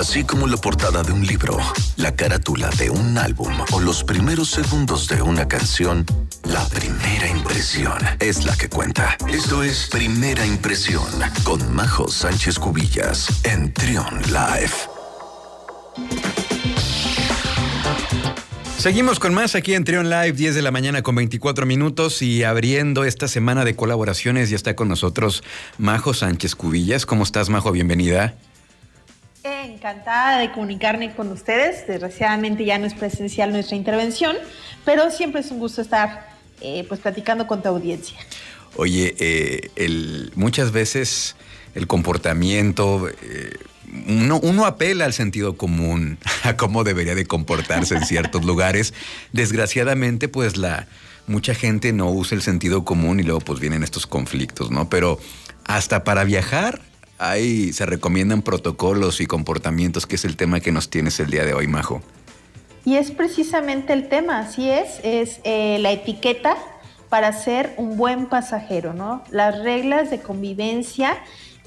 así como la portada de un libro, la carátula de un álbum o los primeros segundos de una canción, la primera impresión es la que cuenta. Esto es Primera Impresión con Majo Sánchez Cubillas en Trion Live. Seguimos con más aquí en Trion Live, 10 de la mañana con 24 minutos y abriendo esta semana de colaboraciones ya está con nosotros Majo Sánchez Cubillas. ¿Cómo estás, Majo? Bienvenida. Encantada de comunicarme con ustedes. Desgraciadamente ya no es presencial nuestra intervención, pero siempre es un gusto estar eh, pues platicando con tu audiencia. Oye, eh, muchas veces el comportamiento, eh, uno, apela al sentido común, a cómo debería de comportarse en ciertos lugares. Desgraciadamente, pues la mucha gente no usa el sentido común y luego pues vienen estos conflictos, ¿no? Pero hasta para viajar ahí se recomiendan protocolos y comportamientos, que es el tema que nos tienes el día de hoy, Majo. Y es precisamente el tema, así es, es eh, la etiqueta para ser un buen pasajero, ¿no? Las reglas de convivencia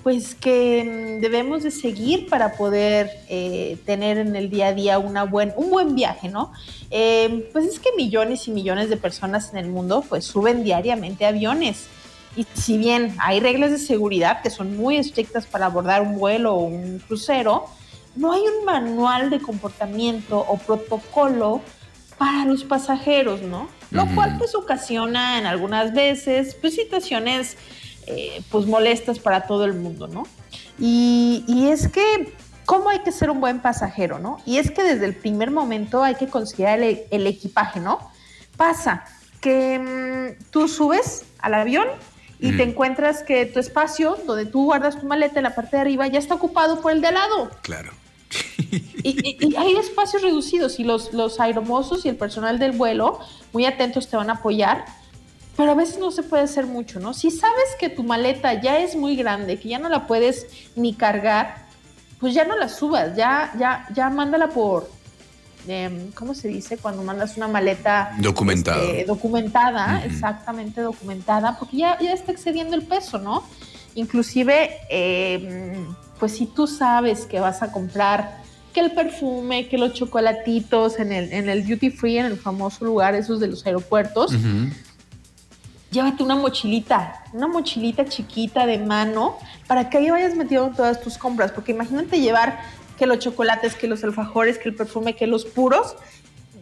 pues que mm, debemos de seguir para poder eh, tener en el día a día una buen, un buen viaje, ¿no? Eh, pues es que millones y millones de personas en el mundo pues suben diariamente aviones. Y si bien hay reglas de seguridad que son muy estrictas para abordar un vuelo o un crucero, no hay un manual de comportamiento o protocolo para los pasajeros, ¿no? Lo cual pues ocasiona en algunas veces pues situaciones eh, pues molestas para todo el mundo, ¿no? Y, es que, ¿cómo hay que ser un buen pasajero, no? Y es que desde el primer momento hay que considerar el, equipaje, ¿no? Pasa que mm, tú subes al avión y te encuentras que tu espacio, donde tú guardas tu maleta en la parte de arriba, ya está ocupado por el de al lado. Claro. y, hay espacios reducidos y los, los aeromosos y el personal del vuelo muy atentos te van a apoyar pero a veces no se puede hacer mucho, ¿no? Si sabes que tu maleta ya es muy grande, que ya no la puedes ni cargar, pues ya no la subas, ya, ya, ya mándala por, ¿cómo se dice? Cuando mandas una maleta documentada. Este, documentada, exactamente documentada, porque ya, ya está excediendo el peso, ¿no? Inclusive, em, pues si tú sabes que vas a comprar que el perfume, que los chocolatitos en el, en el duty free, en el famoso lugar esos de los aeropuertos, llévate una mochilita, una mochilita chiquita de mano para que ahí vayas metiendo todas tus compras, porque imagínate llevar que los chocolates, que los alfajores, que el perfume, que los puros,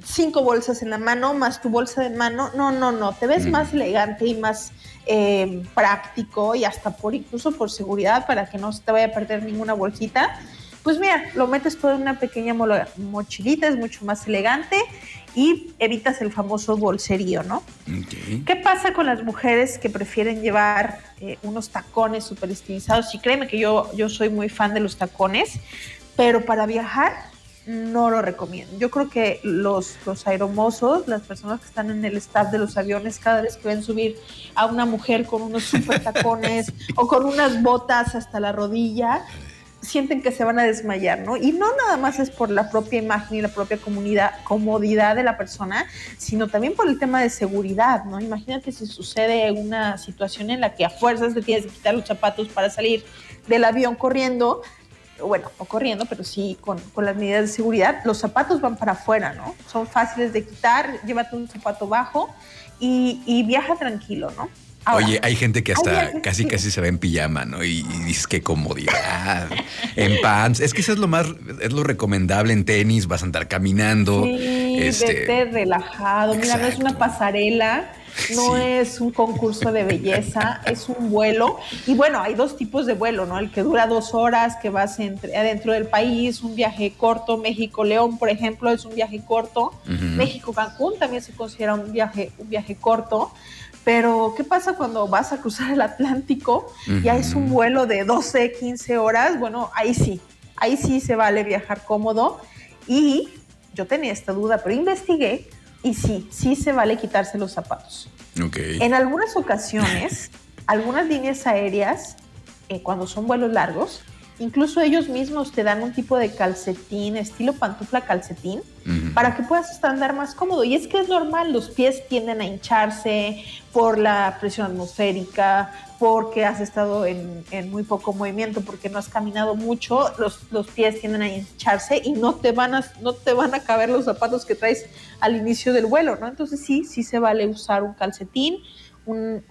cinco bolsas en la mano más tu bolsa de mano, no, no, no, te ves mm. más elegante y más eh, práctico y hasta por incluso por seguridad para que no se te vaya a perder ninguna bolsita. Pues mira, lo metes todo en una pequeña mochilita, es mucho más elegante y evitas el famoso bolserío, ¿no? ¿Qué pasa con las mujeres que prefieren llevar eh, unos tacones súper estilizados? Y créeme que yo, yo soy muy fan de los tacones, pero para viajar no lo recomiendo. Yo creo que los, los aeromosos, las personas que están en el staff de los aviones, cada vez que ven subir a una mujer con unos super tacones o con unas botas hasta la rodilla, sienten que se van a desmayar, ¿no? Y no nada más es por la propia imagen y la propia comunidad, comodidad de la persona, sino también por el tema de seguridad, ¿no? Imagínate si sucede una situación en la que a fuerzas te tienes que quitar los zapatos para salir del avión corriendo, bueno, no corriendo, pero sí con, con, las medidas de seguridad, los zapatos van para afuera, ¿no? Son fáciles de quitar, llévate un zapato bajo y, y viaja tranquilo, ¿no? Oye, hay gente que hasta casi casi se ve en pijama, ¿no? Y, dices qué comodidad. en pants. Es que eso es lo más, es lo recomendable en tenis, vas a andar caminando. Sí, este... relajado. Mira, no es una pasarela. No es un concurso de belleza, es un vuelo. Y bueno, hay dos tipos de vuelo, ¿no? El que dura dos horas, que vas entre, adentro del país, un viaje corto. México-León, por ejemplo, es un viaje corto. México-Cancún también se considera un viaje, un viaje corto. Pero, ¿qué pasa cuando vas a cruzar el Atlántico? y Ya es un vuelo de 12, 15 horas. Bueno, ahí sí, ahí sí se vale viajar cómodo. Y yo tenía esta duda, pero investigué y sí, sí se vale quitarse los zapatos. Okay. En algunas ocasiones, algunas líneas aéreas, eh, cuando son vuelos largos, Incluso ellos mismos te dan un tipo de calcetín, estilo pantufla calcetín, para que puedas andar más cómodo. Y es que es normal, los pies tienden a hincharse por la presión atmosférica, porque has estado en, muy poco movimiento, porque no has caminado mucho, los, los, pies tienden a hincharse y no te, van a, no te van a caber los zapatos que traes al inicio del vuelo, ¿no? Entonces sí, sí se vale usar un calcetín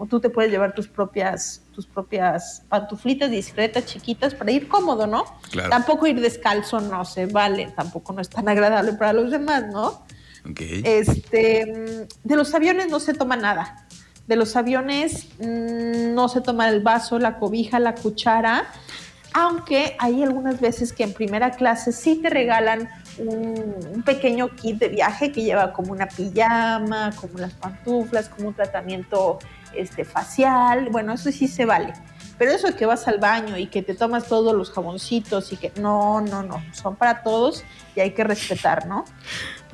tú te puedes llevar tus propias, tus propias pantuflitas discretas, chiquitas, para ir cómodo, ¿no? Tampoco ir descalzo no se vale, tampoco no es tan agradable para los demás, ¿no? Este, de los aviones no se toma nada. De los aviones mm, no se toma el vaso, la cobija, la cuchara, aunque hay algunas veces que en primera clase sí te regalan un, pequeño kit de viaje que lleva como una pijama, como las pantuflas, como un tratamiento este, facial. Bueno, eso sí se vale. Pero eso que vas al baño y que te tomas todos los jaboncitos y que no, no, no, son para todos y hay que respetar, ¿no?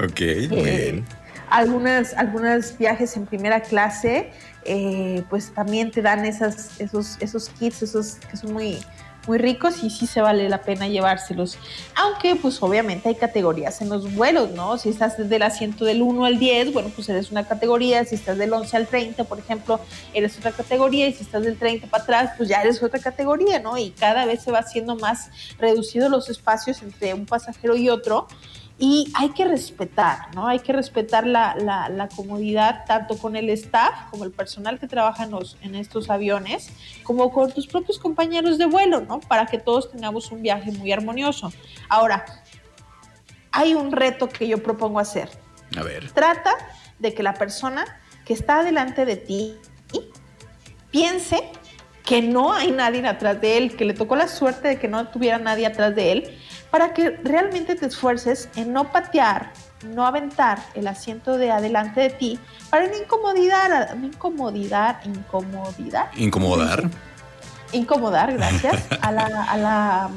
Ok, muy eh, bien. Algunas, algunos viajes en primera clase, eh, pues también te dan esas, esos, esos kits, esos que son muy, muy ricos y sí se vale la pena llevárselos. Aunque pues obviamente hay categorías en los vuelos, ¿no? Si estás del asiento del 1 al 10, bueno, pues eres una categoría, si estás del 11 al 30, por ejemplo, eres otra categoría y si estás del 30 para atrás, pues ya eres otra categoría, ¿no? Y cada vez se va haciendo más reducido los espacios entre un pasajero y otro y hay que respetar, ¿no? Hay que respetar la, la, comodidad tanto con el staff, como el personal que trabaja en, en, estos aviones, como con tus propios compañeros de vuelo, ¿no? Para que todos tengamos un viaje muy armonioso. Ahora, hay un reto que yo propongo hacer. A ver. Trata de que la persona que está delante de ti piense que no hay nadie atrás de él, que le tocó la suerte de que no tuviera nadie atrás de él para que realmente te esfuerces en no patear, no aventar el asiento de adelante de ti para no incomodidad, incomodidad, incomodidad. Incomodar. Incomodar, gracias, a la,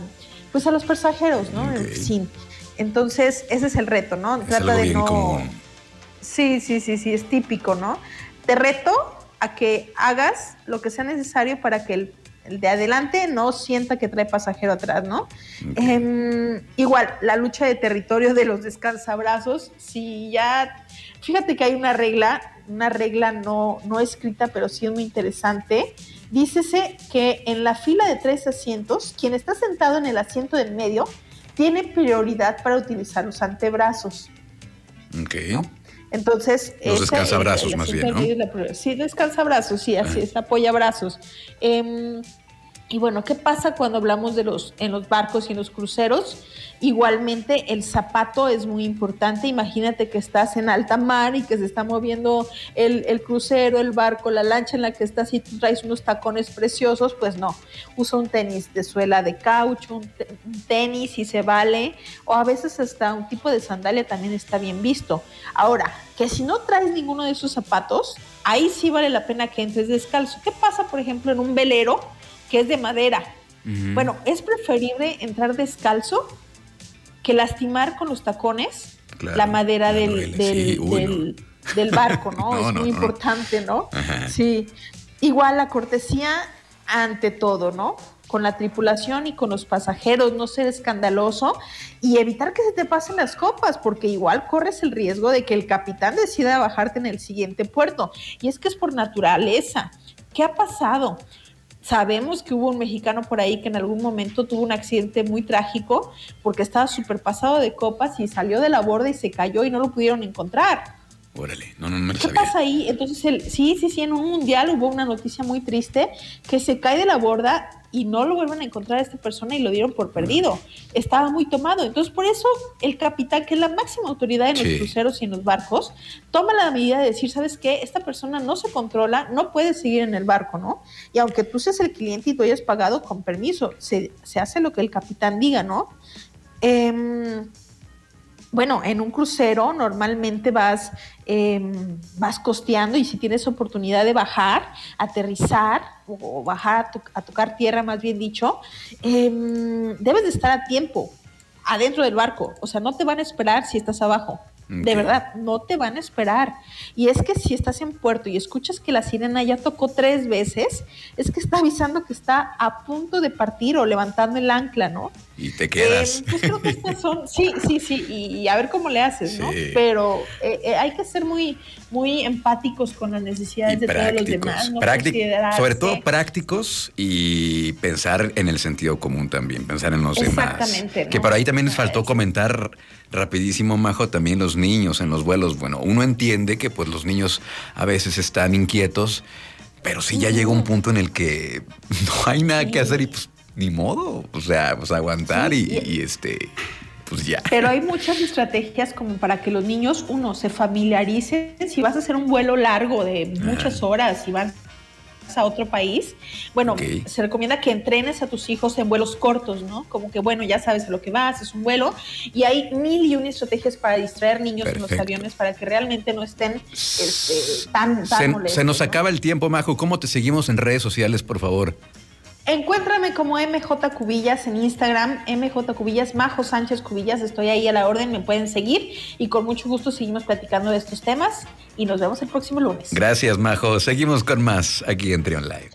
pues a los pasajeros, ¿no? Sí. Entonces, ese es el reto, ¿no? Trata de no. Sí, sí, sí, sí, es típico, ¿no? Te reto a que hagas lo que sea necesario para que el el de adelante no sienta que trae pasajero atrás, ¿no? Em, igual, la lucha de territorio de los descansabrazos, si ya, fíjate que hay una regla, una regla no, no escrita, pero sí es muy interesante. Dícese que en la fila de tres asientos, quien está sentado en el asiento del medio tiene prioridad para utilizar los antebrazos. Ok. Entonces. Los descansabrazos, más bien. ¿no? Sí, descansabrazos, sí, así es, apoyabrazos. Eh, y bueno, ¿qué pasa cuando hablamos de los en los barcos y en los cruceros? Igualmente el zapato es muy importante. Imagínate que estás en alta mar y que se está moviendo el, crucero, el barco, la lancha en la que estás y tú traes unos tacones preciosos, pues no. Usa un tenis de suela de caucho, un, tenis y se vale. O a veces hasta un tipo de sandalia también está bien visto. Ahora, que si no traes ninguno de esos zapatos, ahí sí vale la pena que entres descalzo. ¿Qué pasa, por ejemplo, en un velero? Que es de madera. Bueno, es preferible entrar descalzo que lastimar con los tacones la madera del, del, barco, ¿no? es muy importante, ¿no? Sí. Igual la cortesía ante todo, ¿no? Con la tripulación y con los pasajeros, no ser escandaloso y evitar que se te pasen las copas, porque igual corres el riesgo de que el capitán decida bajarte en el siguiente puerto. Y es que es por naturaleza. ¿Qué ha pasado? Sabemos que hubo un mexicano por ahí que en algún momento tuvo un accidente muy trágico porque estaba súper pasado de copas y salió de la borda y se cayó y no lo pudieron encontrar. Órale, no, no, no ¿Qué pasa ahí? Entonces, el, sí, sí, sí, en un mundial hubo una noticia muy triste que se cae de la borda y no lo vuelven a encontrar a esta persona y lo dieron por perdido. Estaba muy tomado. Entonces, por eso el capitán, que es la máxima autoridad en los cruceros y en los barcos, toma la medida de decir, ¿sabes qué? Esta persona no se controla, no puede seguir en el barco, ¿no? Y aunque tú seas el cliente y tú hayas pagado con permiso, se, se hace lo que el capitán diga, ¿no? Eh, bueno, en un crucero normalmente vas, em, vas costeando y si tienes oportunidad de bajar, aterrizar o, bajar a, tocar tierra, más bien dicho, em, debes de estar a tiempo adentro del barco. O sea, no te van a esperar si estás abajo. De verdad, no te van a esperar. Y es que si estás en puerto y escuchas que la sirena ya tocó tres veces, es que está avisando que está a punto de partir o levantando el ancla, ¿no? Y te quedas. Eh, pues creo que estas son, sí, sí, sí, y, a ver cómo le haces, ¿no? Pero eh, eh, hay que ser muy, muy empáticos con las necesidades de todos los demás. ¿no? sobre todo prácticos y pensar en el sentido común también, pensar en los demás. Que por ahí también les faltó comentar rapidísimo, Majo, también los niños en los vuelos. Bueno, uno entiende que pues los niños a veces están inquietos, pero sí ya llega un punto en el que no hay nada que hacer y pues ni modo, o sea, pues aguantar y, este, pues ya. Pero hay muchas estrategias como para que los niños, uno, se familiaricen. Si vas a hacer un vuelo largo de muchas horas y a otro país, bueno, se recomienda que entrenes a tus hijos en vuelos cortos, ¿no? Como que, bueno, ya sabes a lo que vas, es un vuelo, y hay mil y una estrategias para distraer niños en los aviones para que realmente no estén este, tan, tan se, se nos acaba el tiempo, Majo. ¿Cómo te seguimos en redes sociales, por favor? Encuéntrame como MJ Cubillas en Instagram, MJ Cubillas, Majo Sánchez Cubillas, estoy ahí a la orden, me pueden seguir y con mucho gusto seguimos platicando de estos temas y nos vemos el próximo lunes. Gracias, Majo. Seguimos con más aquí en Trion Live.